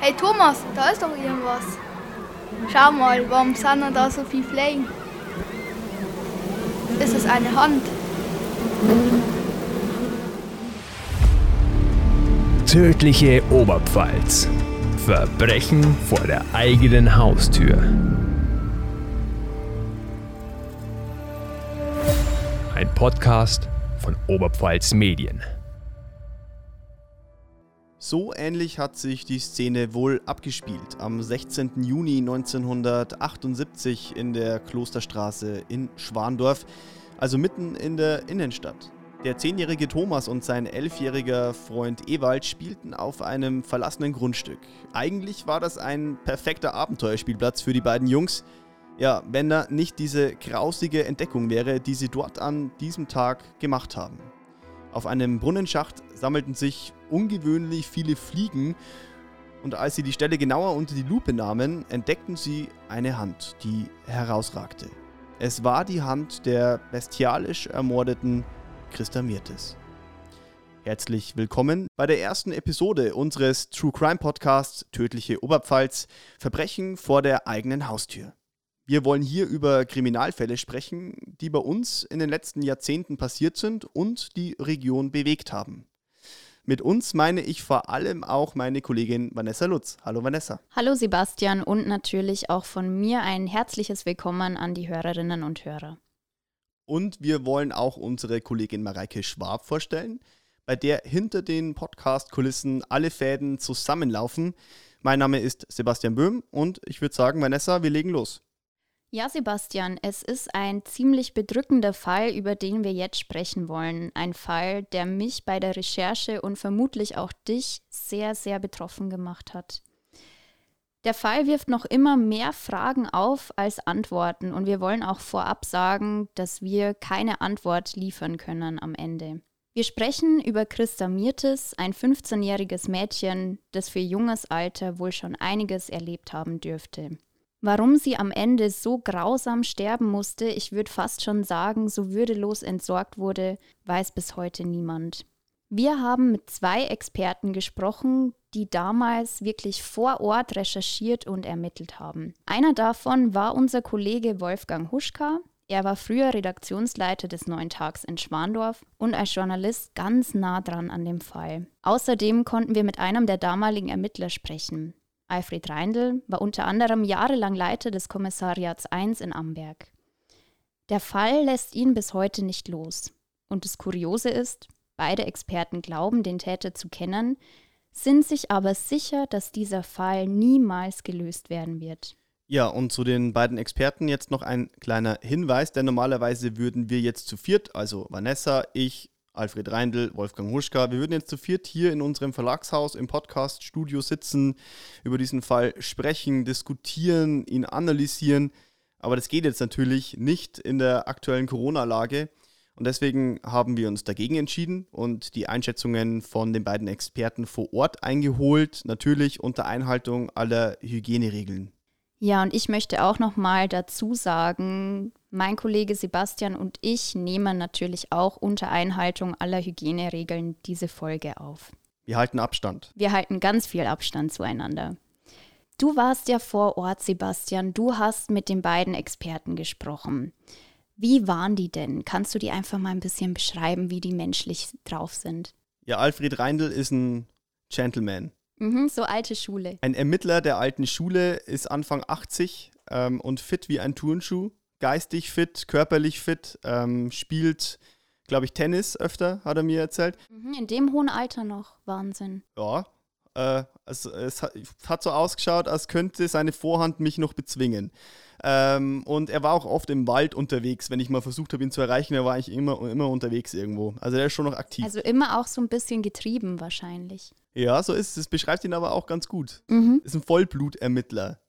Hey Thomas, da ist doch irgendwas. Schau mal, warum sind da so viele Flächen? Ist es eine Hand? Tödliche Oberpfalz. Verbrechen vor der eigenen Haustür. Ein Podcast von Oberpfalz Medien. So ähnlich hat sich die Szene wohl abgespielt am 16. Juni 1978 in der Klosterstraße in Schwandorf, also mitten in der Innenstadt. Der zehnjährige Thomas und sein elfjähriger Freund Ewald spielten auf einem verlassenen Grundstück. Eigentlich war das ein perfekter Abenteuerspielplatz für die beiden Jungs. Ja, wenn da nicht diese grausige Entdeckung wäre, die sie dort an diesem Tag gemacht haben. Auf einem Brunnenschacht sammelten sich ungewöhnlich viele Fliegen und als sie die Stelle genauer unter die Lupe nahmen, entdeckten sie eine Hand, die herausragte. Es war die Hand der bestialisch ermordeten Christa Mirtes. Herzlich willkommen bei der ersten Episode unseres True Crime Podcasts Tödliche Oberpfalz Verbrechen vor der eigenen Haustür. Wir wollen hier über Kriminalfälle sprechen, die bei uns in den letzten Jahrzehnten passiert sind und die Region bewegt haben. Mit uns meine ich vor allem auch meine Kollegin Vanessa Lutz. Hallo Vanessa. Hallo Sebastian und natürlich auch von mir ein herzliches Willkommen an die Hörerinnen und Hörer. Und wir wollen auch unsere Kollegin Mareike Schwab vorstellen, bei der hinter den Podcast-Kulissen alle Fäden zusammenlaufen. Mein Name ist Sebastian Böhm und ich würde sagen, Vanessa, wir legen los. Ja, Sebastian, es ist ein ziemlich bedrückender Fall, über den wir jetzt sprechen wollen. Ein Fall, der mich bei der Recherche und vermutlich auch dich sehr, sehr betroffen gemacht hat. Der Fall wirft noch immer mehr Fragen auf als Antworten und wir wollen auch vorab sagen, dass wir keine Antwort liefern können am Ende. Wir sprechen über Christa Mirtes, ein 15-jähriges Mädchen, das für junges Alter wohl schon einiges erlebt haben dürfte. Warum sie am Ende so grausam sterben musste, ich würde fast schon sagen, so würdelos entsorgt wurde, weiß bis heute niemand. Wir haben mit zwei Experten gesprochen, die damals wirklich vor Ort recherchiert und ermittelt haben. Einer davon war unser Kollege Wolfgang Huschka. Er war früher Redaktionsleiter des Neuen Tags in Schwandorf und als Journalist ganz nah dran an dem Fall. Außerdem konnten wir mit einem der damaligen Ermittler sprechen. Alfred Reindl war unter anderem jahrelang Leiter des Kommissariats 1 in Amberg. Der Fall lässt ihn bis heute nicht los. Und das Kuriose ist, beide Experten glauben, den Täter zu kennen, sind sich aber sicher, dass dieser Fall niemals gelöst werden wird. Ja, und zu den beiden Experten jetzt noch ein kleiner Hinweis, denn normalerweise würden wir jetzt zu viert, also Vanessa, ich, Alfred Reindl, Wolfgang Huschka, wir würden jetzt zu viert hier in unserem Verlagshaus im Podcast-Studio sitzen, über diesen Fall sprechen, diskutieren, ihn analysieren. Aber das geht jetzt natürlich nicht in der aktuellen Corona-Lage. Und deswegen haben wir uns dagegen entschieden und die Einschätzungen von den beiden Experten vor Ort eingeholt, natürlich unter Einhaltung aller Hygieneregeln. Ja, und ich möchte auch noch mal dazu sagen, mein Kollege Sebastian und ich nehmen natürlich auch unter Einhaltung aller Hygieneregeln diese Folge auf. Wir halten Abstand. Wir halten ganz viel Abstand zueinander. Du warst ja vor Ort, Sebastian. Du hast mit den beiden Experten gesprochen. Wie waren die denn? Kannst du die einfach mal ein bisschen beschreiben, wie die menschlich drauf sind? Ja, Alfred Reindl ist ein Gentleman. Mhm, so alte Schule. Ein Ermittler der alten Schule ist Anfang 80 ähm, und fit wie ein Turnschuh. Geistig fit, körperlich fit, ähm, spielt, glaube ich, Tennis öfter, hat er mir erzählt. Mhm, in dem hohen Alter noch. Wahnsinn. Ja, äh, also es hat, hat so ausgeschaut, als könnte seine Vorhand mich noch bezwingen. Ähm, und er war auch oft im Wald unterwegs, wenn ich mal versucht habe, ihn zu erreichen. Er war eigentlich immer, immer unterwegs irgendwo. Also er ist schon noch aktiv. Also immer auch so ein bisschen getrieben wahrscheinlich. Ja, so ist es. Das beschreibt ihn aber auch ganz gut. Mhm. Ist ein Vollblutermittler,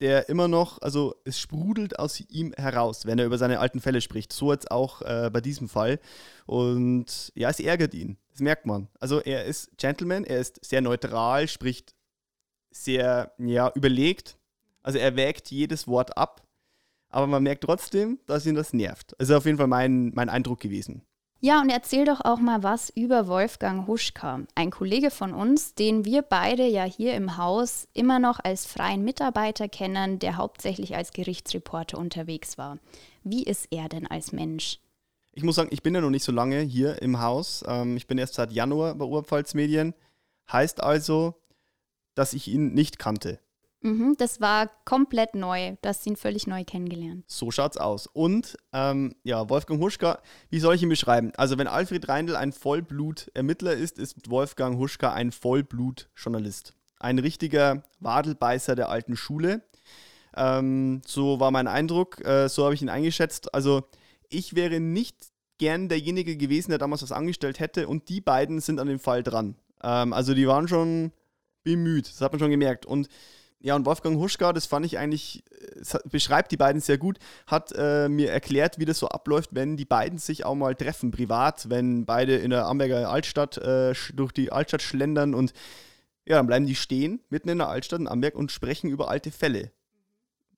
der immer noch, also es sprudelt aus ihm heraus, wenn er über seine alten Fälle spricht. So jetzt auch äh, bei diesem Fall. Und ja, es ärgert ihn. Das merkt man. Also er ist Gentleman, er ist sehr neutral, spricht sehr ja, überlegt. Also er wägt jedes Wort ab, aber man merkt trotzdem, dass ihn das nervt. Also auf jeden Fall mein, mein Eindruck gewesen. Ja, und erzähl doch auch mal was über Wolfgang Huschka, ein Kollege von uns, den wir beide ja hier im Haus immer noch als freien Mitarbeiter kennen, der hauptsächlich als Gerichtsreporter unterwegs war. Wie ist er denn als Mensch? Ich muss sagen, ich bin ja noch nicht so lange hier im Haus. Ähm, ich bin erst seit Januar bei Oberpfalz Medien. Heißt also, dass ich ihn nicht kannte. Mhm, das war komplett neu. Du hast ihn völlig neu kennengelernt. So schaut's aus. Und ähm, ja, Wolfgang Huschka, wie soll ich ihn beschreiben? Also, wenn Alfred Reindl ein Vollblut-Ermittler ist, ist Wolfgang Huschka ein Vollblut-Journalist. Ein richtiger Wadelbeißer der alten Schule. Ähm, so war mein Eindruck, äh, so habe ich ihn eingeschätzt. Also, ich wäre nicht gern derjenige gewesen, der damals was angestellt hätte, und die beiden sind an dem Fall dran. Ähm, also, die waren schon bemüht, das hat man schon gemerkt. Und ja, und Wolfgang Huschka, das fand ich eigentlich, beschreibt die beiden sehr gut, hat äh, mir erklärt, wie das so abläuft, wenn die beiden sich auch mal treffen, privat, wenn beide in der Amberger Altstadt äh, durch die Altstadt schlendern und ja, dann bleiben die stehen, mitten in der Altstadt in Amberg und sprechen über alte Fälle.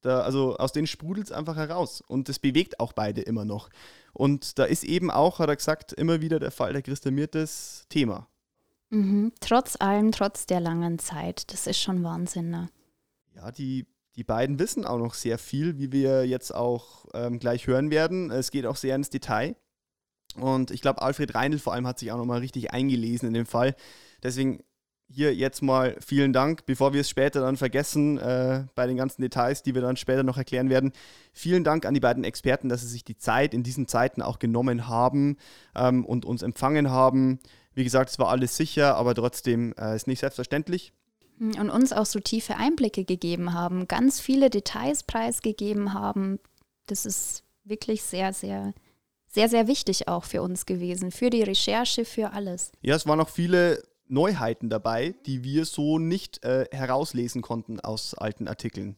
Da, also aus denen sprudelt es einfach heraus. Und das bewegt auch beide immer noch. Und da ist eben auch, hat er gesagt, immer wieder der Fall der Christa Mirtes Thema. Mhm. Trotz allem, trotz der langen Zeit. Das ist schon Wahnsinn. Ne? Ja, die, die beiden wissen auch noch sehr viel, wie wir jetzt auch ähm, gleich hören werden. Es geht auch sehr ins Detail. Und ich glaube, Alfred Reindl vor allem hat sich auch nochmal richtig eingelesen in dem Fall. Deswegen hier jetzt mal vielen Dank, bevor wir es später dann vergessen, äh, bei den ganzen Details, die wir dann später noch erklären werden. Vielen Dank an die beiden Experten, dass sie sich die Zeit in diesen Zeiten auch genommen haben ähm, und uns empfangen haben. Wie gesagt, es war alles sicher, aber trotzdem äh, ist nicht selbstverständlich. Und uns auch so tiefe Einblicke gegeben haben, ganz viele Details preisgegeben haben. Das ist wirklich sehr, sehr, sehr, sehr wichtig auch für uns gewesen, für die Recherche, für alles. Ja, es waren auch viele Neuheiten dabei, die wir so nicht äh, herauslesen konnten aus alten Artikeln.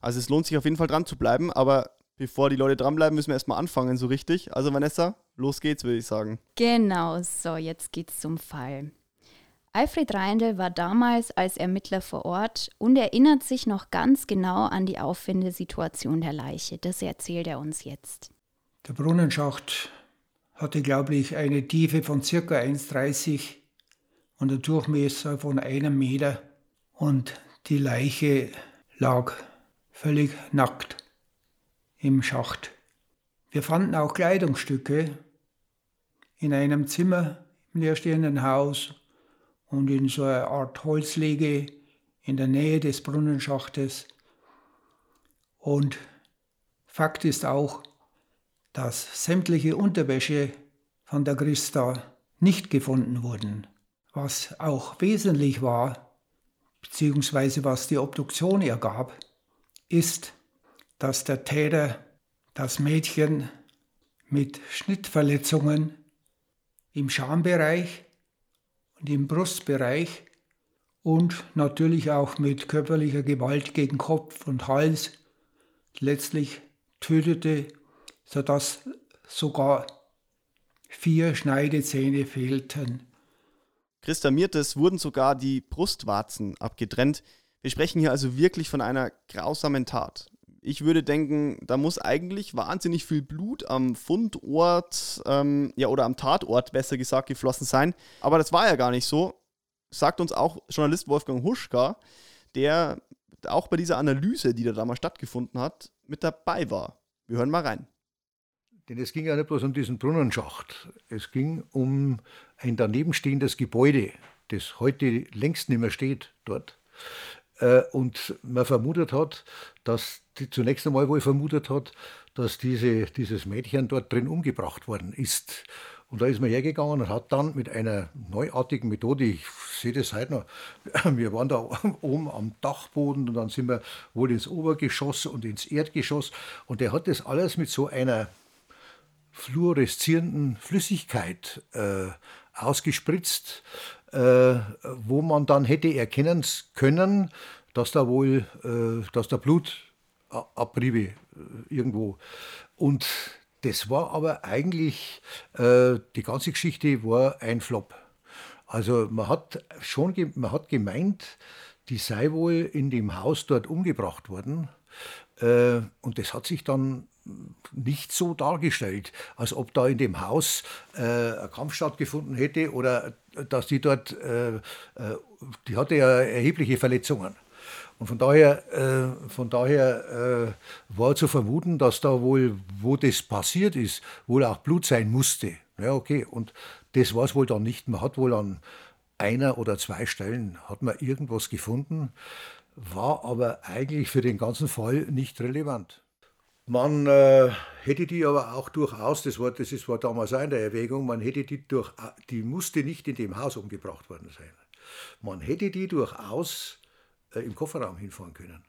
Also es lohnt sich auf jeden Fall dran zu bleiben, aber bevor die Leute dranbleiben, müssen wir erstmal anfangen, so richtig. Also Vanessa, los geht's, würde ich sagen. Genau, so, jetzt geht's zum Fall. Alfred Reindl war damals als Ermittler vor Ort und erinnert sich noch ganz genau an die Auffindesituation der Leiche. Das erzählt er uns jetzt. Der Brunnenschacht hatte, glaube ich, eine Tiefe von ca. 1,30 und einen Durchmesser von einem Meter. Und die Leiche lag völlig nackt im Schacht. Wir fanden auch Kleidungsstücke in einem Zimmer im leerstehenden Haus und in so einer Art Holzlege in der Nähe des Brunnenschachtes. Und Fakt ist auch, dass sämtliche Unterwäsche von der Christa nicht gefunden wurden. Was auch wesentlich war, beziehungsweise was die Obduktion ergab, ist, dass der Täter das Mädchen mit Schnittverletzungen im Schambereich und im Brustbereich und natürlich auch mit körperlicher Gewalt gegen Kopf und Hals letztlich tötete, sodass sogar vier Schneidezähne fehlten. Christa Mirtes wurden sogar die Brustwarzen abgetrennt. Wir sprechen hier also wirklich von einer grausamen Tat. Ich würde denken, da muss eigentlich wahnsinnig viel Blut am Fundort, ähm, ja, oder am Tatort, besser gesagt, geflossen sein. Aber das war ja gar nicht so. Sagt uns auch Journalist Wolfgang Huschka, der auch bei dieser Analyse, die da damals stattgefunden hat, mit dabei war. Wir hören mal rein. Denn es ging ja nicht bloß um diesen Brunnenschacht. Es ging um ein danebenstehendes Gebäude, das heute längst nicht mehr steht dort. Äh, und man vermutet hat, dass die zunächst einmal wohl vermutet hat, dass diese, dieses Mädchen dort drin umgebracht worden ist. Und da ist man hergegangen und hat dann mit einer neuartigen Methode, ich sehe das heute noch, wir waren da oben am Dachboden und dann sind wir wohl ins Obergeschoss und ins Erdgeschoss und der hat das alles mit so einer fluoreszierenden Flüssigkeit äh, ausgespritzt, äh, wo man dann hätte erkennen können, dass da wohl, äh, dass da Blutabriebe äh, irgendwo. Und das war aber eigentlich, äh, die ganze Geschichte war ein Flop. Also man hat schon man hat gemeint, die sei wohl in dem Haus dort umgebracht worden. Äh, und das hat sich dann nicht so dargestellt, als ob da in dem Haus äh, ein Kampf stattgefunden hätte oder dass die dort, äh, äh, die hatte ja erhebliche Verletzungen. Und von daher, äh, von daher äh, war zu vermuten, dass da wohl, wo das passiert ist, wohl auch Blut sein musste. Ja, okay. Und das war es wohl dann nicht. Man hat wohl an einer oder zwei Stellen hat man irgendwas gefunden, war aber eigentlich für den ganzen Fall nicht relevant. Man äh, hätte die aber auch durchaus, das war, das war damals der Erwägung, man hätte die durch, die musste nicht in dem Haus umgebracht worden sein. Man hätte die durchaus äh, im Kofferraum hinfahren können,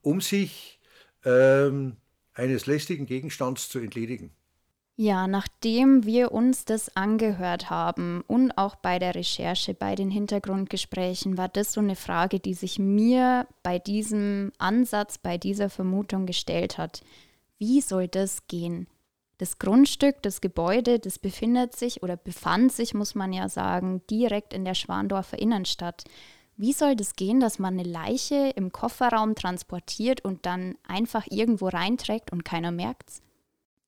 um sich ähm, eines lästigen Gegenstands zu entledigen. Ja, nachdem wir uns das angehört haben und auch bei der Recherche, bei den Hintergrundgesprächen, war das so eine Frage, die sich mir bei diesem Ansatz, bei dieser Vermutung gestellt hat. Wie soll das gehen? Das Grundstück, das Gebäude, das befindet sich oder befand sich, muss man ja sagen, direkt in der Schwandorfer Innenstadt. Wie soll das gehen, dass man eine Leiche im Kofferraum transportiert und dann einfach irgendwo reinträgt und keiner merkt's?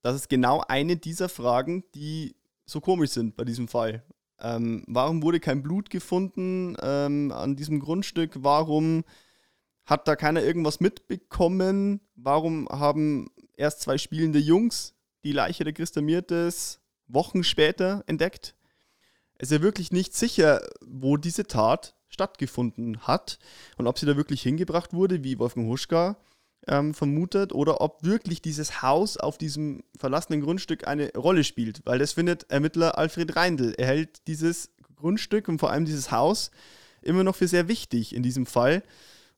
Das ist genau eine dieser Fragen, die so komisch sind bei diesem Fall. Ähm, warum wurde kein Blut gefunden ähm, an diesem Grundstück? Warum hat da keiner irgendwas mitbekommen? Warum haben erst zwei spielende Jungs die Leiche der Christa Mirtes Wochen später entdeckt. Es ist ja wirklich nicht sicher, wo diese Tat stattgefunden hat und ob sie da wirklich hingebracht wurde, wie Wolfgang Huschka ähm, vermutet, oder ob wirklich dieses Haus auf diesem verlassenen Grundstück eine Rolle spielt, weil das findet Ermittler Alfred Reindl. Er hält dieses Grundstück und vor allem dieses Haus immer noch für sehr wichtig in diesem Fall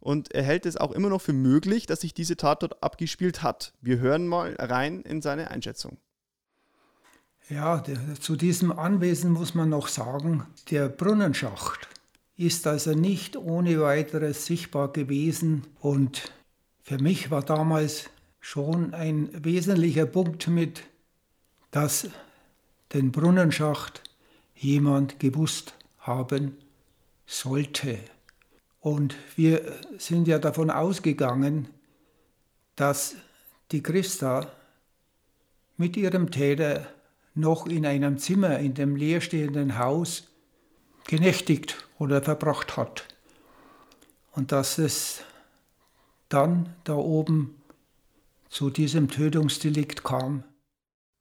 und er hält es auch immer noch für möglich, dass sich diese Tat dort abgespielt hat. Wir hören mal rein in seine Einschätzung. Ja, der, zu diesem Anwesen muss man noch sagen, der Brunnenschacht ist also nicht ohne weiteres sichtbar gewesen und für mich war damals schon ein wesentlicher Punkt mit, dass den Brunnenschacht jemand gewusst haben sollte. Und wir sind ja davon ausgegangen, dass die Christa mit ihrem Täter noch in einem Zimmer in dem leerstehenden Haus genächtigt oder verbracht hat. Und dass es dann da oben zu diesem Tötungsdelikt kam.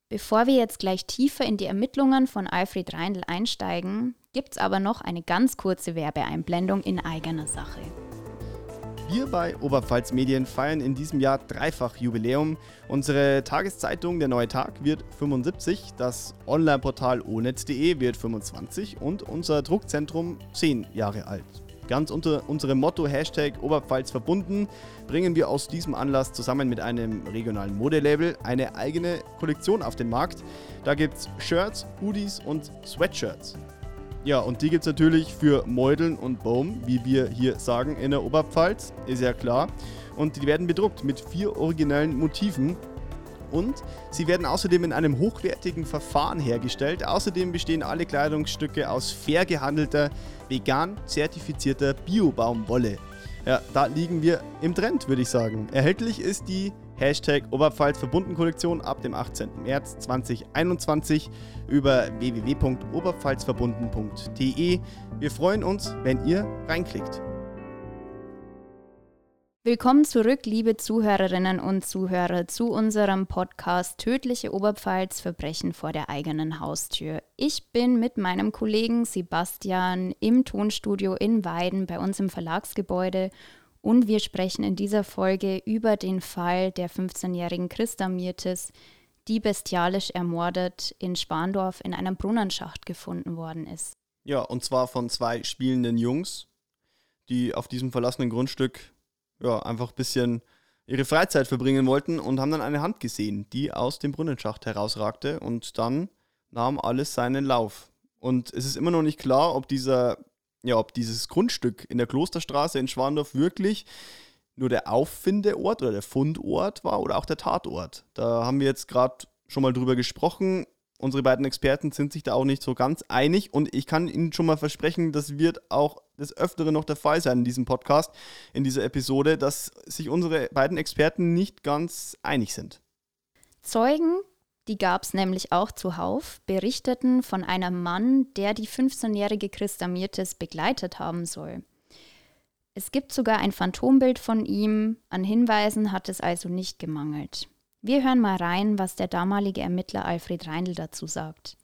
Bevor wir jetzt gleich tiefer in die Ermittlungen von Alfred Reindl einsteigen, gibt es aber noch eine ganz kurze Werbeeinblendung in eigener Sache. Wir bei Oberpfalz Medien feiern in diesem Jahr dreifach Jubiläum. Unsere Tageszeitung Der Neue Tag wird 75, das Onlineportal onetz.de wird 25 und unser Druckzentrum 10 Jahre alt. Ganz unter unserem Motto Hashtag Oberpfalz verbunden bringen wir aus diesem Anlass zusammen mit einem regionalen Modelabel eine eigene Kollektion auf den Markt. Da gibt es Shirts, Hoodies und Sweatshirts. Ja, und die gibt es natürlich für Meudeln und Baum, wie wir hier sagen in der Oberpfalz, ist ja klar. Und die werden bedruckt mit vier originellen Motiven. Und sie werden außerdem in einem hochwertigen Verfahren hergestellt. Außerdem bestehen alle Kleidungsstücke aus fair gehandelter, vegan zertifizierter Bio-Baumwolle. Ja, da liegen wir im Trend, würde ich sagen. Erhältlich ist die Hashtag Oberpfalz verbunden Kollektion ab dem 18. März 2021 über www.oberpfalzverbunden.de. Wir freuen uns, wenn ihr reinklickt. Willkommen zurück, liebe Zuhörerinnen und Zuhörer, zu unserem Podcast Tödliche Oberpfalz Verbrechen vor der eigenen Haustür. Ich bin mit meinem Kollegen Sebastian im Tonstudio in Weiden bei uns im Verlagsgebäude und wir sprechen in dieser Folge über den Fall der 15-jährigen Christa Mirtes, die bestialisch ermordet in Spandorf in einem Brunnenschacht gefunden worden ist. Ja, und zwar von zwei spielenden Jungs, die auf diesem verlassenen Grundstück ja, einfach ein bisschen ihre Freizeit verbringen wollten und haben dann eine Hand gesehen, die aus dem Brunnenschacht herausragte und dann nahm alles seinen Lauf. Und es ist immer noch nicht klar, ob dieser ja, ob dieses Grundstück in der Klosterstraße in Schwandorf wirklich nur der Auffindeort oder der Fundort war oder auch der Tatort. Da haben wir jetzt gerade schon mal drüber gesprochen. Unsere beiden Experten sind sich da auch nicht so ganz einig und ich kann Ihnen schon mal versprechen, das wird auch des Öfteren noch der Fall sein in diesem Podcast, in dieser Episode, dass sich unsere beiden Experten nicht ganz einig sind. Zeugen, die gab es nämlich auch zuhauf, berichteten von einem Mann, der die 15-jährige Christa Mirtes begleitet haben soll. Es gibt sogar ein Phantombild von ihm, an Hinweisen hat es also nicht gemangelt. Wir hören mal rein, was der damalige Ermittler Alfred Reindl dazu sagt.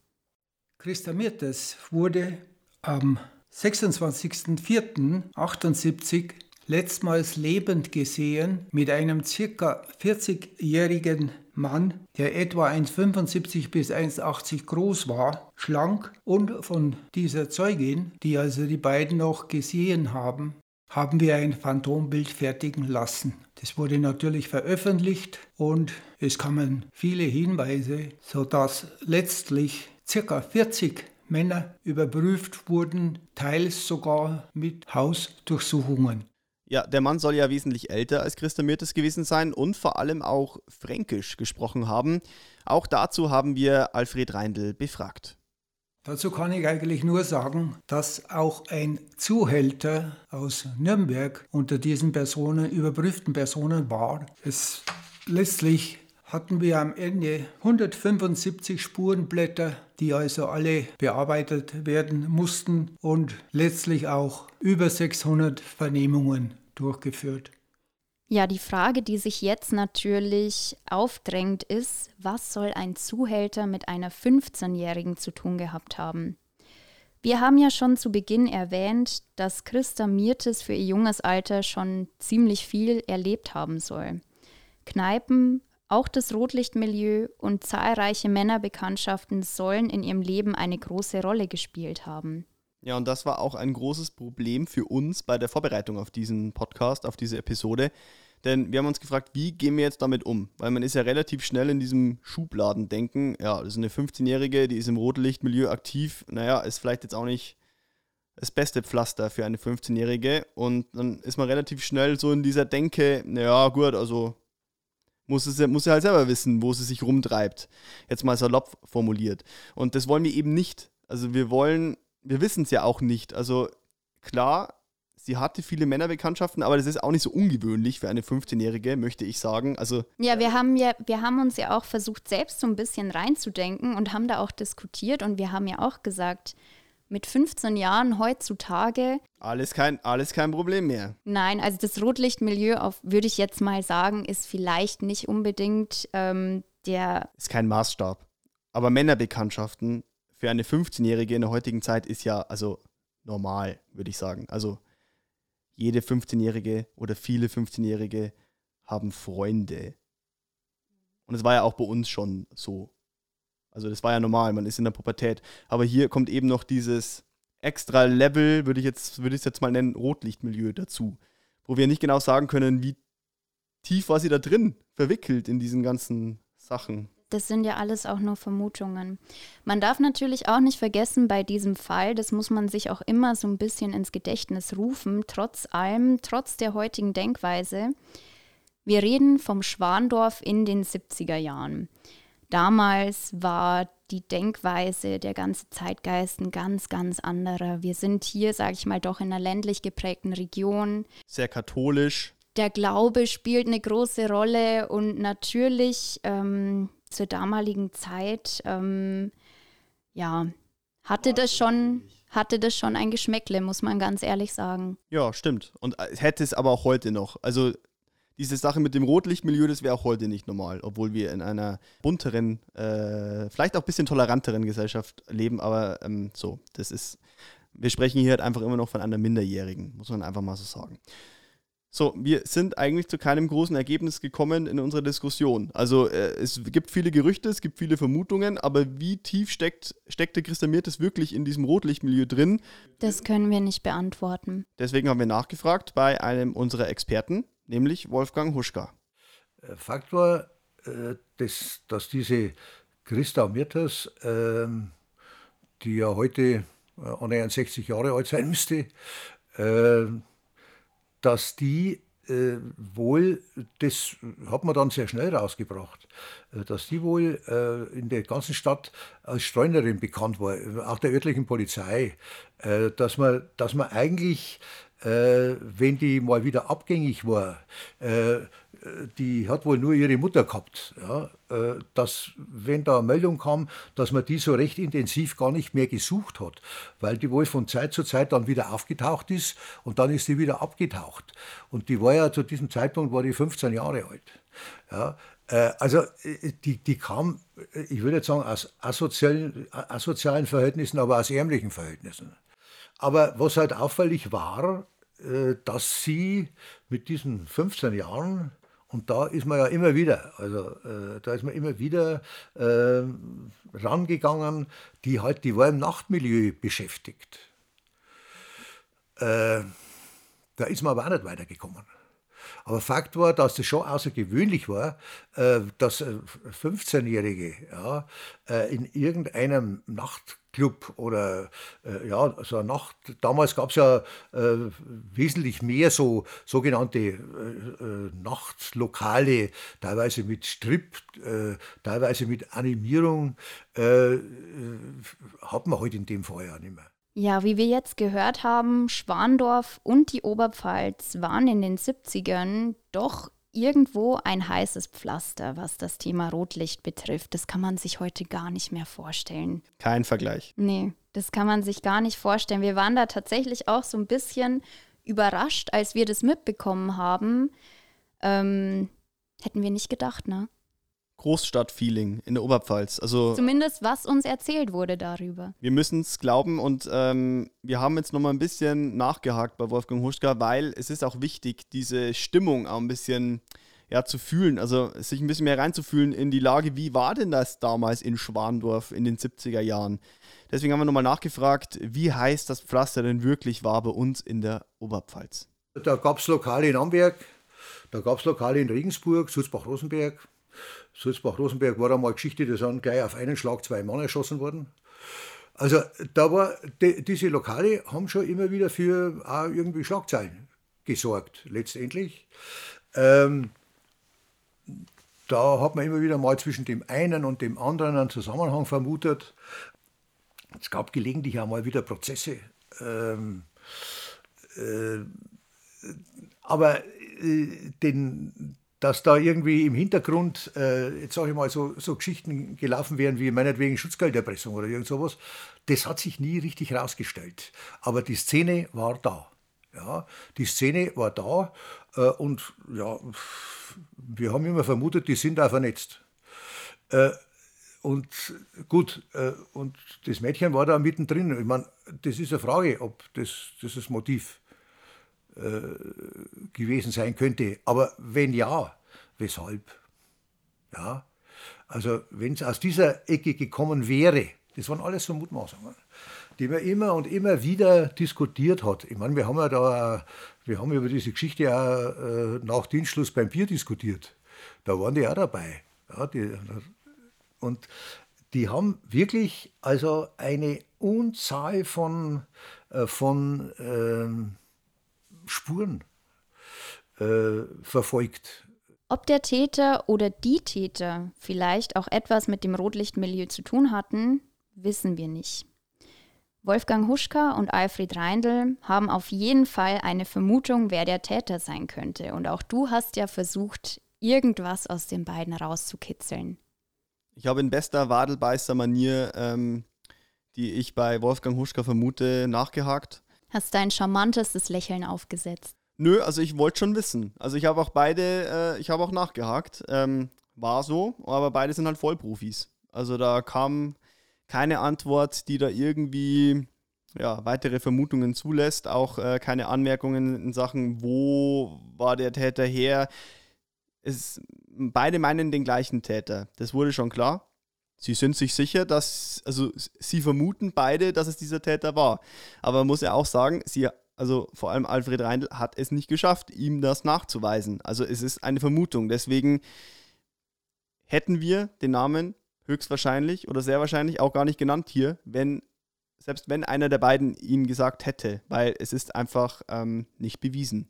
Christa Mirtes wurde am 26.04.78 letztmals lebend gesehen mit einem ca. 40-jährigen Mann, der etwa 1,75 bis 1,80 groß war, schlank und von dieser Zeugin, die also die beiden noch gesehen haben, haben wir ein Phantombild fertigen lassen. Das wurde natürlich veröffentlicht und es kamen viele Hinweise, sodass letztlich ca. 40 Männer überprüft wurden, teils sogar mit Hausdurchsuchungen. Ja, der Mann soll ja wesentlich älter als Christa Mirtes gewesen sein und vor allem auch Fränkisch gesprochen haben. Auch dazu haben wir Alfred Reindl befragt. Dazu kann ich eigentlich nur sagen, dass auch ein Zuhälter aus Nürnberg unter diesen Personen, überprüften Personen war. Es letztlich hatten wir am Ende 175 Spurenblätter, die also alle bearbeitet werden mussten und letztlich auch über 600 Vernehmungen durchgeführt. Ja, die Frage, die sich jetzt natürlich aufdrängt, ist, was soll ein Zuhälter mit einer 15-Jährigen zu tun gehabt haben? Wir haben ja schon zu Beginn erwähnt, dass Christa Mirtes für ihr junges Alter schon ziemlich viel erlebt haben soll. Kneipen, auch das Rotlichtmilieu und zahlreiche Männerbekanntschaften sollen in ihrem Leben eine große Rolle gespielt haben. Ja, und das war auch ein großes Problem für uns bei der Vorbereitung auf diesen Podcast, auf diese Episode. Denn wir haben uns gefragt, wie gehen wir jetzt damit um? Weil man ist ja relativ schnell in diesem Schubladendenken. Ja, das ist eine 15-Jährige, die ist im Rotlichtmilieu aktiv. Naja, ist vielleicht jetzt auch nicht das beste Pflaster für eine 15-Jährige. Und dann ist man relativ schnell so in dieser Denke, naja, gut, also muss, es, muss sie halt selber wissen, wo sie sich rumtreibt. Jetzt mal salopp formuliert. Und das wollen wir eben nicht. Also wir wollen, wir wissen es ja auch nicht. Also klar, sie hatte viele Männerbekanntschaften, aber das ist auch nicht so ungewöhnlich für eine 15-Jährige, möchte ich sagen. Also ja, wir haben ja, wir haben uns ja auch versucht, selbst so ein bisschen reinzudenken und haben da auch diskutiert und wir haben ja auch gesagt, mit 15 Jahren heutzutage. Alles kein, alles kein Problem mehr. Nein, also das Rotlichtmilieu, auf, würde ich jetzt mal sagen, ist vielleicht nicht unbedingt ähm, der. Ist kein Maßstab. Aber Männerbekanntschaften für eine 15-Jährige in der heutigen Zeit ist ja also normal, würde ich sagen. Also jede 15-Jährige oder viele 15-Jährige haben Freunde. Und es war ja auch bei uns schon so. Also das war ja normal, man ist in der Pubertät. Aber hier kommt eben noch dieses extra Level, würde ich jetzt, würde ich es jetzt mal nennen, Rotlichtmilieu dazu. Wo wir nicht genau sagen können, wie tief war sie da drin, verwickelt in diesen ganzen Sachen. Das sind ja alles auch nur Vermutungen. Man darf natürlich auch nicht vergessen, bei diesem Fall, das muss man sich auch immer so ein bisschen ins Gedächtnis rufen, trotz allem, trotz der heutigen Denkweise. Wir reden vom Schwandorf in den 70er Jahren. Damals war die Denkweise, der ganze Zeitgeist ein ganz, ganz anderer. Wir sind hier, sage ich mal, doch in einer ländlich geprägten Region. Sehr katholisch. Der Glaube spielt eine große Rolle und natürlich ähm, zur damaligen Zeit, ähm, ja, hatte das schon hatte das schon ein Geschmäckle, muss man ganz ehrlich sagen. Ja, stimmt. Und äh, hätte es aber auch heute noch. Also diese Sache mit dem Rotlichtmilieu, das wäre auch heute nicht normal, obwohl wir in einer bunteren, äh, vielleicht auch ein bisschen toleranteren Gesellschaft leben, aber ähm, so, das ist, wir sprechen hier halt einfach immer noch von einer Minderjährigen, muss man einfach mal so sagen. So, wir sind eigentlich zu keinem großen Ergebnis gekommen in unserer Diskussion. Also äh, es gibt viele Gerüchte, es gibt viele Vermutungen, aber wie tief steckt, steckte Christa Mirtes wirklich in diesem Rotlichtmilieu drin? Das können wir nicht beantworten. Deswegen haben wir nachgefragt bei einem unserer Experten, nämlich Wolfgang Huschka. Äh, Fakt war, äh, dass, dass diese Christa Mirtes, ähm, die ja heute 61 äh, Jahre alt sein müsste, dass die wohl, das hat man dann sehr schnell rausgebracht, dass die wohl in der ganzen Stadt als Streunerin bekannt war, auch der örtlichen Polizei, dass man, dass man eigentlich äh, wenn die mal wieder abgängig war, äh, die hat wohl nur ihre Mutter gehabt, ja, äh, dass wenn da eine Meldung kam, dass man die so recht intensiv gar nicht mehr gesucht hat, weil die wohl von Zeit zu Zeit dann wieder aufgetaucht ist und dann ist sie wieder abgetaucht. Und die war ja zu diesem Zeitpunkt war die 15 Jahre alt. Ja, äh, also äh, die, die kam, ich würde jetzt sagen, aus asozialen, asozialen Verhältnissen, aber aus ärmlichen Verhältnissen. Aber was halt auffällig war, dass sie mit diesen 15 Jahren und da ist man ja immer wieder, also äh, da ist man immer wieder äh, rangegangen, die halt, die war im Nachtmilieu beschäftigt. Äh, da ist man aber auch nicht weitergekommen. Aber Fakt war, dass das schon außergewöhnlich war, äh, dass 15-Jährige ja, äh, in irgendeinem Nachtclub oder äh, ja, so eine Nacht, damals gab es ja äh, wesentlich mehr so sogenannte äh, äh, Nachtlokale, teilweise mit Strip, äh, teilweise mit Animierung, äh, hat man heute halt in dem Fall ja nicht mehr. Ja, wie wir jetzt gehört haben, Schwandorf und die Oberpfalz waren in den 70ern doch irgendwo ein heißes Pflaster, was das Thema Rotlicht betrifft. Das kann man sich heute gar nicht mehr vorstellen. Kein Vergleich. Nee, das kann man sich gar nicht vorstellen. Wir waren da tatsächlich auch so ein bisschen überrascht, als wir das mitbekommen haben. Ähm, hätten wir nicht gedacht, ne? Großstadtfeeling in der Oberpfalz. Also Zumindest was uns erzählt wurde darüber. Wir müssen es glauben und ähm, wir haben jetzt nochmal ein bisschen nachgehakt bei Wolfgang Huschka, weil es ist auch wichtig, diese Stimmung auch ein bisschen ja, zu fühlen, also sich ein bisschen mehr reinzufühlen in die Lage, wie war denn das damals in Schwandorf in den 70er Jahren. Deswegen haben wir nochmal nachgefragt, wie heiß das Pflaster denn wirklich war bei uns in der Oberpfalz. Da gab es Lokale in Amberg, da gab es Lokale in Regensburg, Sulzbach-Rosenberg, Sulzbach-Rosenberg war einmal Geschichte, da sind gleich auf einen Schlag zwei Mann erschossen worden. Also da war, die, diese Lokale haben schon immer wieder für auch irgendwie Schlagzeilen gesorgt, letztendlich. Ähm, da hat man immer wieder mal zwischen dem einen und dem anderen einen Zusammenhang vermutet. Es gab gelegentlich auch mal wieder Prozesse. Ähm, äh, aber äh, den, dass da irgendwie im Hintergrund, äh, jetzt sage ich mal, so, so Geschichten gelaufen wären wie meinetwegen Schutzgelderpressung oder irgend sowas, das hat sich nie richtig herausgestellt. Aber die Szene war da. Ja, die Szene war da äh, und ja, wir haben immer vermutet, die sind da vernetzt. Äh, und gut, äh, und das Mädchen war da mittendrin. Ich meine, das ist eine Frage, ob das, das das Motiv äh, gewesen sein könnte. Aber wenn ja, weshalb? Ja, also wenn es aus dieser Ecke gekommen wäre, das waren alles so Mutmaßungen, die man immer und immer wieder diskutiert hat. Ich meine, wir haben ja da, wir haben über diese Geschichte auch äh, nach Dienstschluss beim Bier diskutiert. Da waren die auch dabei. Ja, die, und die haben wirklich also eine Unzahl von, äh, von ähm, Spuren äh, verfolgt. Ob der Täter oder die Täter vielleicht auch etwas mit dem Rotlichtmilieu zu tun hatten, wissen wir nicht. Wolfgang Huschka und Alfred Reindl haben auf jeden Fall eine Vermutung, wer der Täter sein könnte. Und auch du hast ja versucht, irgendwas aus den beiden rauszukitzeln. Ich habe in bester Wadelbeißer-Manier, ähm, die ich bei Wolfgang Huschka vermute, nachgehakt Hast dein charmantestes Lächeln aufgesetzt? Nö, also ich wollte schon wissen. Also ich habe auch beide, äh, ich habe auch nachgehakt. Ähm, war so, aber beide sind halt Vollprofis. Also da kam keine Antwort, die da irgendwie ja, weitere Vermutungen zulässt, auch äh, keine Anmerkungen in Sachen, wo war der Täter her. Es, beide meinen den gleichen Täter. Das wurde schon klar. Sie sind sich sicher, dass, also sie vermuten beide, dass es dieser Täter war. Aber man muss ja auch sagen, sie, also vor allem Alfred Reindl hat es nicht geschafft, ihm das nachzuweisen. Also es ist eine Vermutung. Deswegen hätten wir den Namen höchstwahrscheinlich oder sehr wahrscheinlich auch gar nicht genannt hier, wenn, selbst wenn einer der beiden ihn gesagt hätte, weil es ist einfach ähm, nicht bewiesen.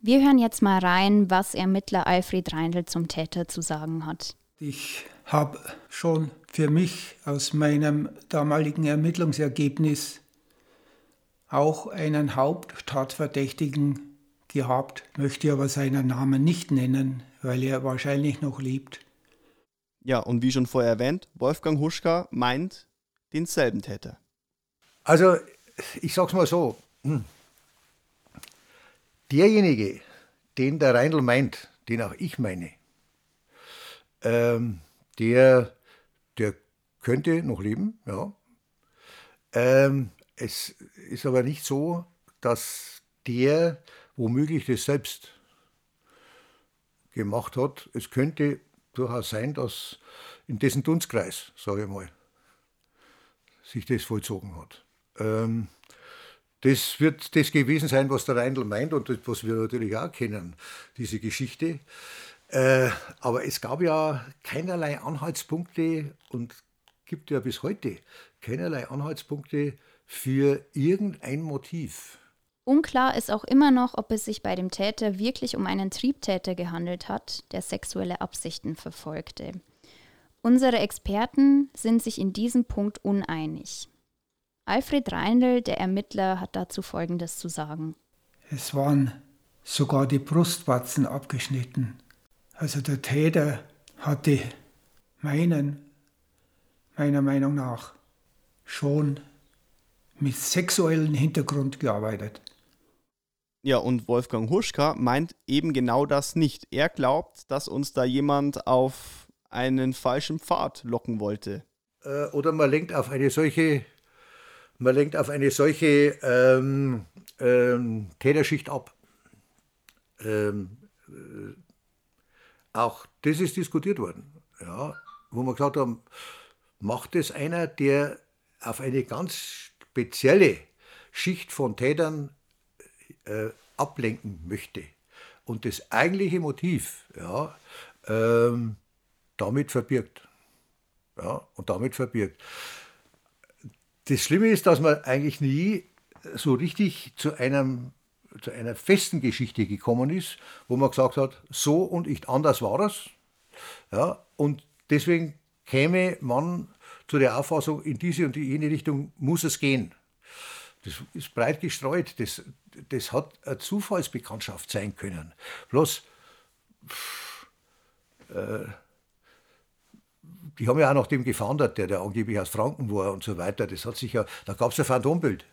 Wir hören jetzt mal rein, was Ermittler Alfred Reindl zum Täter zu sagen hat. Ich habe schon für mich aus meinem damaligen Ermittlungsergebnis auch einen Haupttatverdächtigen gehabt, möchte aber seinen Namen nicht nennen, weil er wahrscheinlich noch lebt. Ja, und wie schon vorher erwähnt, Wolfgang Huschka meint denselben Täter. Also, ich sag's mal so: hm. Derjenige, den der Reindl meint, den auch ich meine, ähm, der, der könnte noch leben, ja. Ähm, es ist aber nicht so, dass der womöglich das selbst gemacht hat. Es könnte durchaus sein, dass in dessen Dunstkreis, sage ich mal, sich das vollzogen hat. Ähm, das wird das gewesen sein, was der Reindl meint und was wir natürlich auch kennen, diese Geschichte. Äh, aber es gab ja keinerlei Anhaltspunkte und gibt ja bis heute keinerlei Anhaltspunkte für irgendein Motiv. Unklar ist auch immer noch, ob es sich bei dem Täter wirklich um einen Triebtäter gehandelt hat, der sexuelle Absichten verfolgte. Unsere Experten sind sich in diesem Punkt uneinig. Alfred Reindl, der Ermittler, hat dazu Folgendes zu sagen. Es waren sogar die Brustwarzen abgeschnitten. Also der Täter hatte meinen, meiner Meinung nach schon mit sexuellem Hintergrund gearbeitet. Ja, und Wolfgang Huschka meint eben genau das nicht. Er glaubt, dass uns da jemand auf einen falschen Pfad locken wollte. Äh, oder man lenkt auf eine solche, man lenkt auf eine solche ähm, ähm, Täterschicht ab. Ähm, äh, auch das ist diskutiert worden, ja, wo wir gesagt haben, macht es einer, der auf eine ganz spezielle Schicht von Tätern äh, ablenken möchte. Und das eigentliche Motiv ja, ähm, damit verbirgt. Ja, und damit verbirgt. Das Schlimme ist, dass man eigentlich nie so richtig zu, einem, zu einer festen Geschichte gekommen ist, wo man gesagt hat, so und nicht anders war das. Ja, und deswegen käme man zu der Auffassung, in diese und jene Richtung muss es gehen. Das ist breit gestreut. Das, das hat eine Zufallsbekanntschaft sein können. Bloß, pff, äh, die haben ja auch nach dem gefahndet, der, der angeblich aus Franken war und so weiter. Das hat sich ja, da gab es ein Phantombild.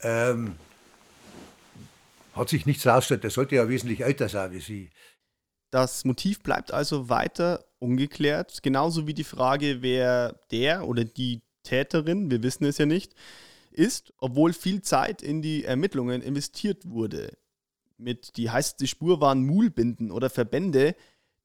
Ähm, hat sich nichts rausgestellt, der sollte ja wesentlich älter sein wie sie. Das Motiv bleibt also weiter ungeklärt, genauso wie die Frage, wer der oder die Täterin, wir wissen es ja nicht, ist, obwohl viel Zeit in die Ermittlungen investiert wurde. Mit die heißeste Spur waren Mulbinden oder Verbände,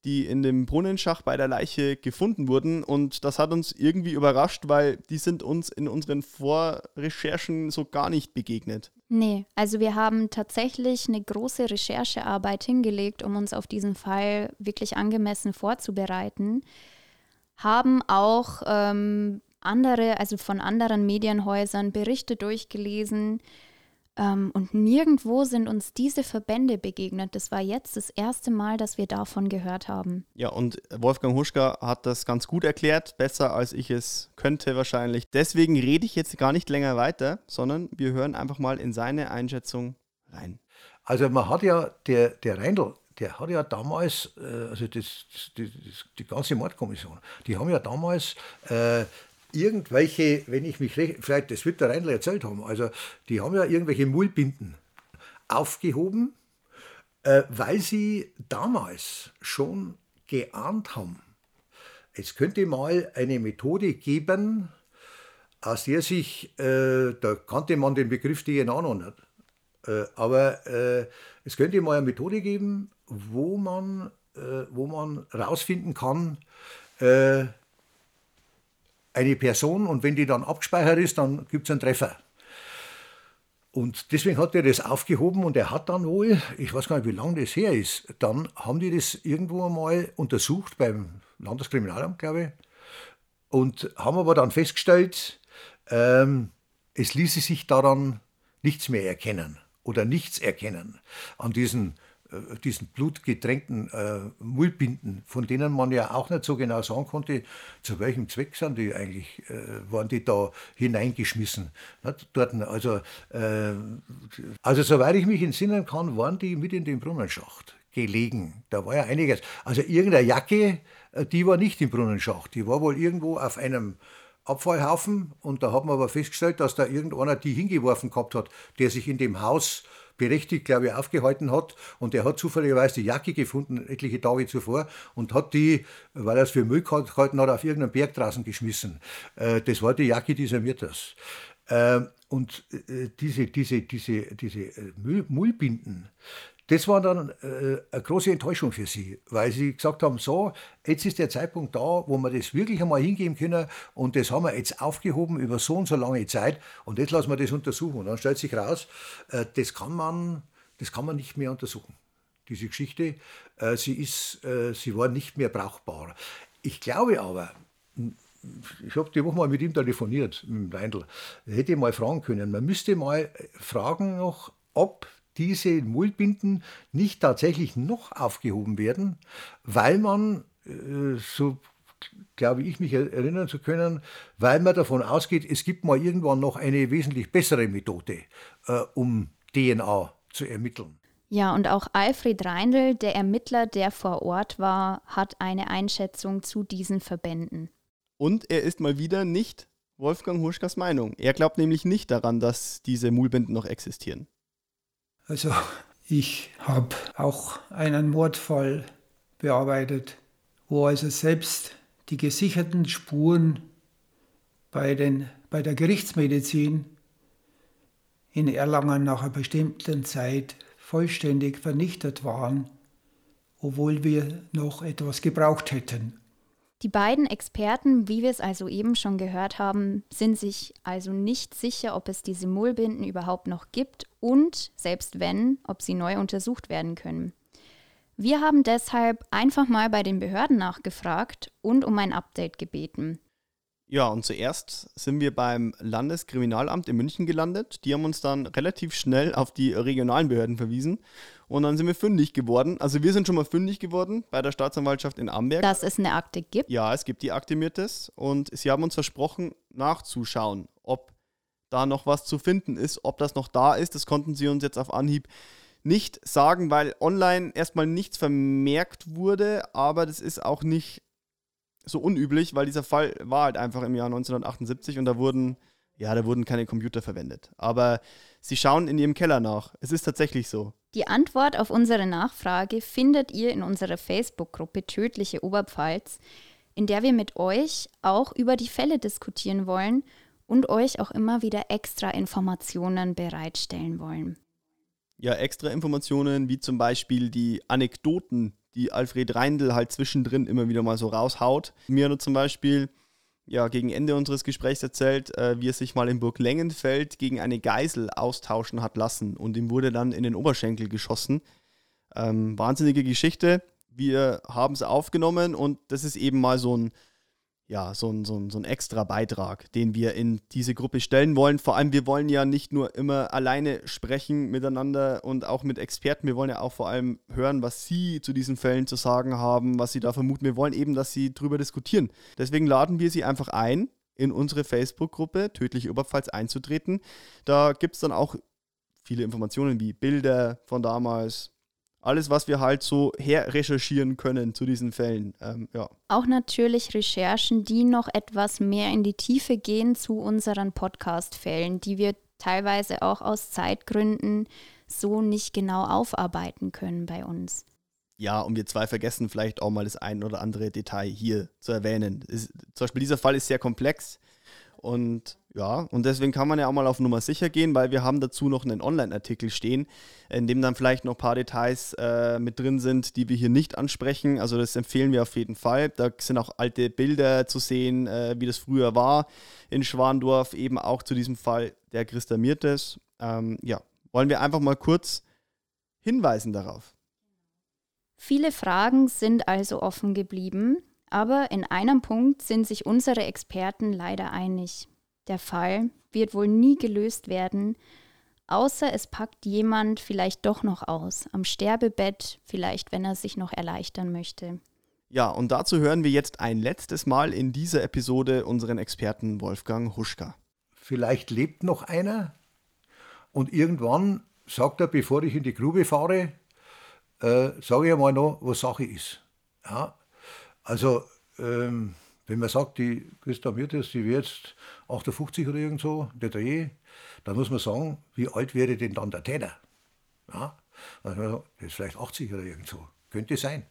die in dem Brunnenschacht bei der Leiche gefunden wurden. Und das hat uns irgendwie überrascht, weil die sind uns in unseren Vorrecherchen so gar nicht begegnet. Nee, also wir haben tatsächlich eine große Recherchearbeit hingelegt, um uns auf diesen Fall wirklich angemessen vorzubereiten. Haben auch ähm, andere, also von anderen Medienhäusern Berichte durchgelesen. Ähm, und nirgendwo sind uns diese Verbände begegnet. Das war jetzt das erste Mal, dass wir davon gehört haben. Ja, und Wolfgang Huschka hat das ganz gut erklärt, besser als ich es könnte wahrscheinlich. Deswegen rede ich jetzt gar nicht länger weiter, sondern wir hören einfach mal in seine Einschätzung rein. Also man hat ja, der, der Reindl, der hat ja damals, äh, also das, das, das, die ganze Mordkommission, die haben ja damals äh, irgendwelche, wenn ich mich recht, vielleicht das wird der Reindl erzählt haben, also die haben ja irgendwelche Mullbinden aufgehoben, äh, weil sie damals schon geahnt haben, es könnte mal eine Methode geben, aus der sich, äh, da kannte man den Begriff DNA noch nicht, äh, aber äh, es könnte mal eine Methode geben, wo man, äh, wo man rausfinden kann, äh, eine Person und wenn die dann abgespeichert ist, dann gibt es einen Treffer. Und deswegen hat er das aufgehoben und er hat dann wohl, ich weiß gar nicht, wie lange das her ist, dann haben die das irgendwo einmal untersucht beim Landeskriminalamt, glaube ich, und haben aber dann festgestellt, ähm, es ließe sich daran nichts mehr erkennen oder nichts erkennen an diesen diesen blutgetränkten äh, Mullbinden, von denen man ja auch nicht so genau sagen konnte, zu welchem Zweck sind die eigentlich, äh, waren die da hineingeschmissen. Nicht? Dort, also, äh, also soweit ich mich entsinnen kann, waren die mit in dem Brunnenschacht gelegen. Da war ja einiges. Also irgendeine Jacke, äh, die war nicht im Brunnenschacht, die war wohl irgendwo auf einem Abfallhaufen und da hat man aber festgestellt, dass da irgendeiner die hingeworfen gehabt hat, der sich in dem Haus berechtigt, glaube ich, aufgehalten hat. Und er hat zufälligerweise die Jacke gefunden, etliche Tage zuvor, und hat die, weil er es für Müll gehalten hat, auf irgendeinen Berg draußen geschmissen. Äh, das war die Jacke dieser Mirtas. Ähm, und äh, diese, diese, diese, diese Mullbinden, das war dann äh, eine große Enttäuschung für sie, weil sie gesagt haben, so, jetzt ist der Zeitpunkt da, wo wir das wirklich einmal hingeben können und das haben wir jetzt aufgehoben über so und so lange Zeit und jetzt lassen wir das untersuchen. Und dann stellt sich raus, äh, das, kann man, das kann man nicht mehr untersuchen. Diese Geschichte, äh, sie, ist, äh, sie war nicht mehr brauchbar. Ich glaube aber, ich habe die Woche mal mit ihm telefoniert, mit dem Reindl, hätte ich mal fragen können. Man müsste mal fragen noch, ob diese Mullbinden nicht tatsächlich noch aufgehoben werden, weil man, äh, so glaube ich mich erinnern zu können, weil man davon ausgeht, es gibt mal irgendwann noch eine wesentlich bessere Methode, äh, um DNA zu ermitteln. Ja, und auch Alfred Reindl, der Ermittler, der vor Ort war, hat eine Einschätzung zu diesen Verbänden. Und er ist mal wieder nicht Wolfgang Huschkas Meinung. Er glaubt nämlich nicht daran, dass diese Mullbinden noch existieren. Also ich habe auch einen Mordfall bearbeitet, wo also selbst die gesicherten Spuren bei, den, bei der Gerichtsmedizin in Erlangen nach einer bestimmten Zeit vollständig vernichtet waren, obwohl wir noch etwas gebraucht hätten. Die beiden Experten, wie wir es also eben schon gehört haben, sind sich also nicht sicher, ob es diese Mullbinden überhaupt noch gibt und, selbst wenn, ob sie neu untersucht werden können. Wir haben deshalb einfach mal bei den Behörden nachgefragt und um ein Update gebeten. Ja, und zuerst sind wir beim Landeskriminalamt in München gelandet. Die haben uns dann relativ schnell auf die regionalen Behörden verwiesen. Und dann sind wir fündig geworden. Also wir sind schon mal fündig geworden bei der Staatsanwaltschaft in Amberg. Dass es eine Akte gibt? Ja, es gibt die Akte Mirtes. Und sie haben uns versprochen, nachzuschauen, ob da noch was zu finden ist, ob das noch da ist. Das konnten sie uns jetzt auf Anhieb nicht sagen, weil online erstmal nichts vermerkt wurde. Aber das ist auch nicht so unüblich, weil dieser Fall war halt einfach im Jahr 1978 und da wurden, ja, da wurden keine Computer verwendet. Aber sie schauen in ihrem Keller nach. Es ist tatsächlich so. Die Antwort auf unsere Nachfrage findet ihr in unserer Facebook-Gruppe Tödliche Oberpfalz, in der wir mit euch auch über die Fälle diskutieren wollen und euch auch immer wieder extra Informationen bereitstellen wollen. Ja, extra Informationen wie zum Beispiel die Anekdoten, die Alfred Reindl halt zwischendrin immer wieder mal so raushaut. Mir zum Beispiel ja, gegen Ende unseres Gesprächs erzählt, äh, wie er sich mal in Burg Lengenfeld gegen eine Geisel austauschen hat lassen und ihm wurde dann in den Oberschenkel geschossen. Ähm, wahnsinnige Geschichte. Wir haben es aufgenommen und das ist eben mal so ein ja, so ein, so, ein, so ein extra Beitrag, den wir in diese Gruppe stellen wollen. Vor allem, wir wollen ja nicht nur immer alleine sprechen miteinander und auch mit Experten. Wir wollen ja auch vor allem hören, was Sie zu diesen Fällen zu sagen haben, was Sie da vermuten. Wir wollen eben, dass Sie darüber diskutieren. Deswegen laden wir Sie einfach ein, in unsere Facebook-Gruppe Tödliche Oberpfalz einzutreten. Da gibt es dann auch viele Informationen wie Bilder von damals, alles, was wir halt so herrecherchieren können zu diesen Fällen. Ähm, ja. Auch natürlich Recherchen, die noch etwas mehr in die Tiefe gehen zu unseren Podcast-Fällen, die wir teilweise auch aus Zeitgründen so nicht genau aufarbeiten können bei uns. Ja, und wir zwei vergessen vielleicht auch mal das ein oder andere Detail hier zu erwähnen. Ist, zum Beispiel dieser Fall ist sehr komplex und ja, und deswegen kann man ja auch mal auf Nummer sicher gehen, weil wir haben dazu noch einen Online-Artikel stehen, in dem dann vielleicht noch ein paar Details äh, mit drin sind, die wir hier nicht ansprechen. Also das empfehlen wir auf jeden Fall. Da sind auch alte Bilder zu sehen, äh, wie das früher war in Schwandorf, eben auch zu diesem Fall der Christa Mirtes. Ähm, ja, wollen wir einfach mal kurz hinweisen darauf. Viele Fragen sind also offen geblieben, aber in einem Punkt sind sich unsere Experten leider einig. Der Fall wird wohl nie gelöst werden, Außer es packt jemand vielleicht doch noch aus, am Sterbebett, vielleicht wenn er sich noch erleichtern möchte. Ja, und dazu hören wir jetzt ein letztes Mal in dieser Episode unseren Experten Wolfgang Huschka. Vielleicht lebt noch einer und irgendwann sagt er, bevor ich in die Grube fahre, äh, sage ich mal noch, was Sache ist. Ja? Also, ähm, wenn man sagt, die Christa Mirtes, die wird jetzt 58 oder irgend so, der Dreh, dann muss man sagen, wie alt wäre denn dann der Täter? Ja? Also, das ist vielleicht 80 oder irgend so. Könnte sein.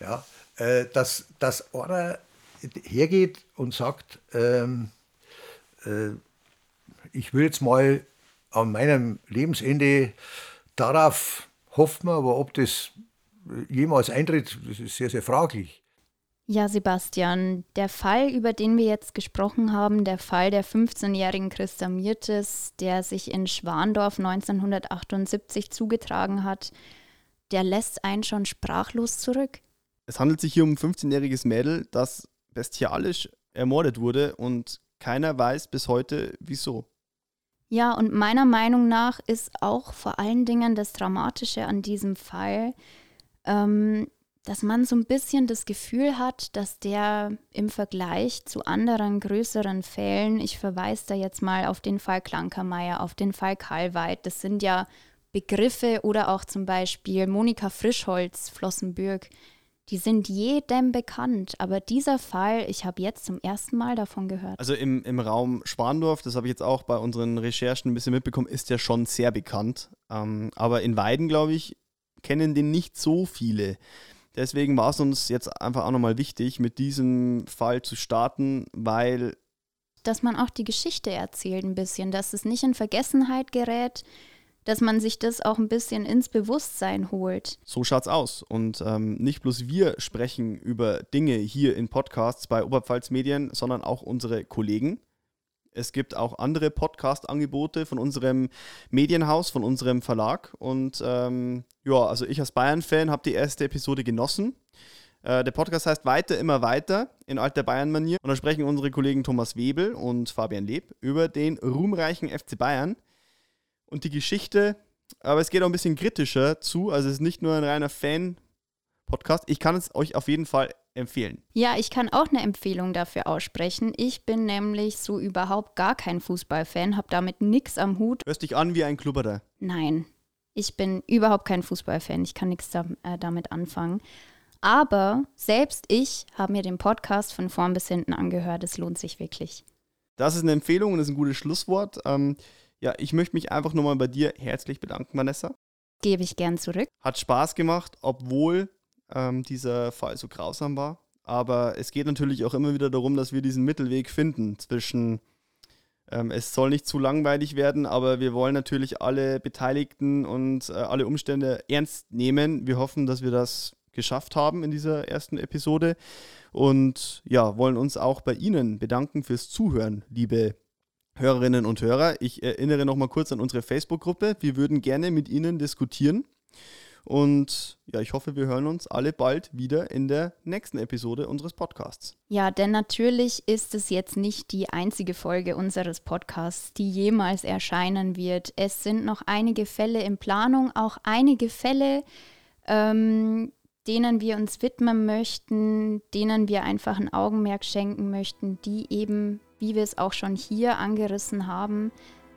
Ja? äh, dass, dass einer hergeht und sagt, ähm, äh, ich will jetzt mal an meinem Lebensende darauf hoffen, aber ob das jemals eintritt, das ist sehr, sehr fraglich. Ja, Sebastian, der Fall, über den wir jetzt gesprochen haben, der Fall der 15-jährigen Christa Mirtes, der sich in Schwandorf 1978 zugetragen hat, der lässt einen schon sprachlos zurück. Es handelt sich hier um ein 15-jähriges Mädel, das bestialisch ermordet wurde und keiner weiß bis heute wieso. Ja, und meiner Meinung nach ist auch vor allen Dingen das Dramatische an diesem Fall, ähm, dass man so ein bisschen das Gefühl hat, dass der im Vergleich zu anderen größeren Fällen, ich verweise da jetzt mal auf den Fall Klankermeier, auf den Fall Kalweit, das sind ja Begriffe oder auch zum Beispiel Monika Frischholz, Flossenbürg, die sind jedem bekannt, aber dieser Fall, ich habe jetzt zum ersten Mal davon gehört. Also im, im Raum Schwandorf, das habe ich jetzt auch bei unseren Recherchen ein bisschen mitbekommen, ist der schon sehr bekannt. Ähm, aber in Weiden, glaube ich, kennen den nicht so viele. Deswegen war es uns jetzt einfach auch nochmal wichtig, mit diesem Fall zu starten, weil. Dass man auch die Geschichte erzählt ein bisschen, dass es nicht in Vergessenheit gerät, dass man sich das auch ein bisschen ins Bewusstsein holt. So schaut's aus. Und ähm, nicht bloß wir sprechen über Dinge hier in Podcasts bei Oberpfalz Medien, sondern auch unsere Kollegen. Es gibt auch andere Podcast-Angebote von unserem Medienhaus, von unserem Verlag. Und ähm, ja, also ich als Bayern-Fan habe die erste Episode genossen. Äh, der Podcast heißt Weiter, immer weiter in alter Bayern-Manier. Und da sprechen unsere Kollegen Thomas Webel und Fabian Leb über den ruhmreichen FC Bayern und die Geschichte, aber es geht auch ein bisschen kritischer zu. Also es ist nicht nur ein reiner Fan-Podcast. Ich kann es euch auf jeden Fall empfehlen. Ja, ich kann auch eine Empfehlung dafür aussprechen. Ich bin nämlich so überhaupt gar kein Fußballfan, habe damit nichts am Hut. Hörst dich an wie ein Klubberer? Nein, ich bin überhaupt kein Fußballfan. Ich kann nichts da, äh, damit anfangen. Aber selbst ich habe mir den Podcast von vorn bis hinten angehört. Es lohnt sich wirklich. Das ist eine Empfehlung und das ist ein gutes Schlusswort. Ähm, ja, ich möchte mich einfach nochmal bei dir herzlich bedanken, Vanessa. Gebe ich gern zurück. Hat Spaß gemacht, obwohl ähm, dieser Fall so grausam war. Aber es geht natürlich auch immer wieder darum, dass wir diesen Mittelweg finden zwischen, ähm, es soll nicht zu langweilig werden, aber wir wollen natürlich alle Beteiligten und äh, alle Umstände ernst nehmen. Wir hoffen, dass wir das geschafft haben in dieser ersten Episode und ja, wollen uns auch bei Ihnen bedanken fürs Zuhören, liebe Hörerinnen und Hörer, ich erinnere noch mal kurz an unsere Facebook-Gruppe. Wir würden gerne mit Ihnen diskutieren. Und ja, ich hoffe, wir hören uns alle bald wieder in der nächsten Episode unseres Podcasts. Ja, denn natürlich ist es jetzt nicht die einzige Folge unseres Podcasts, die jemals erscheinen wird. Es sind noch einige Fälle in Planung, auch einige Fälle, ähm, denen wir uns widmen möchten, denen wir einfach ein Augenmerk schenken möchten, die eben wie wir es auch schon hier angerissen haben,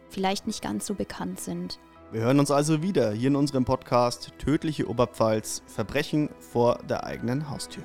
vielleicht nicht ganz so bekannt sind. Wir hören uns also wieder hier in unserem Podcast Tödliche Oberpfalz Verbrechen vor der eigenen Haustür.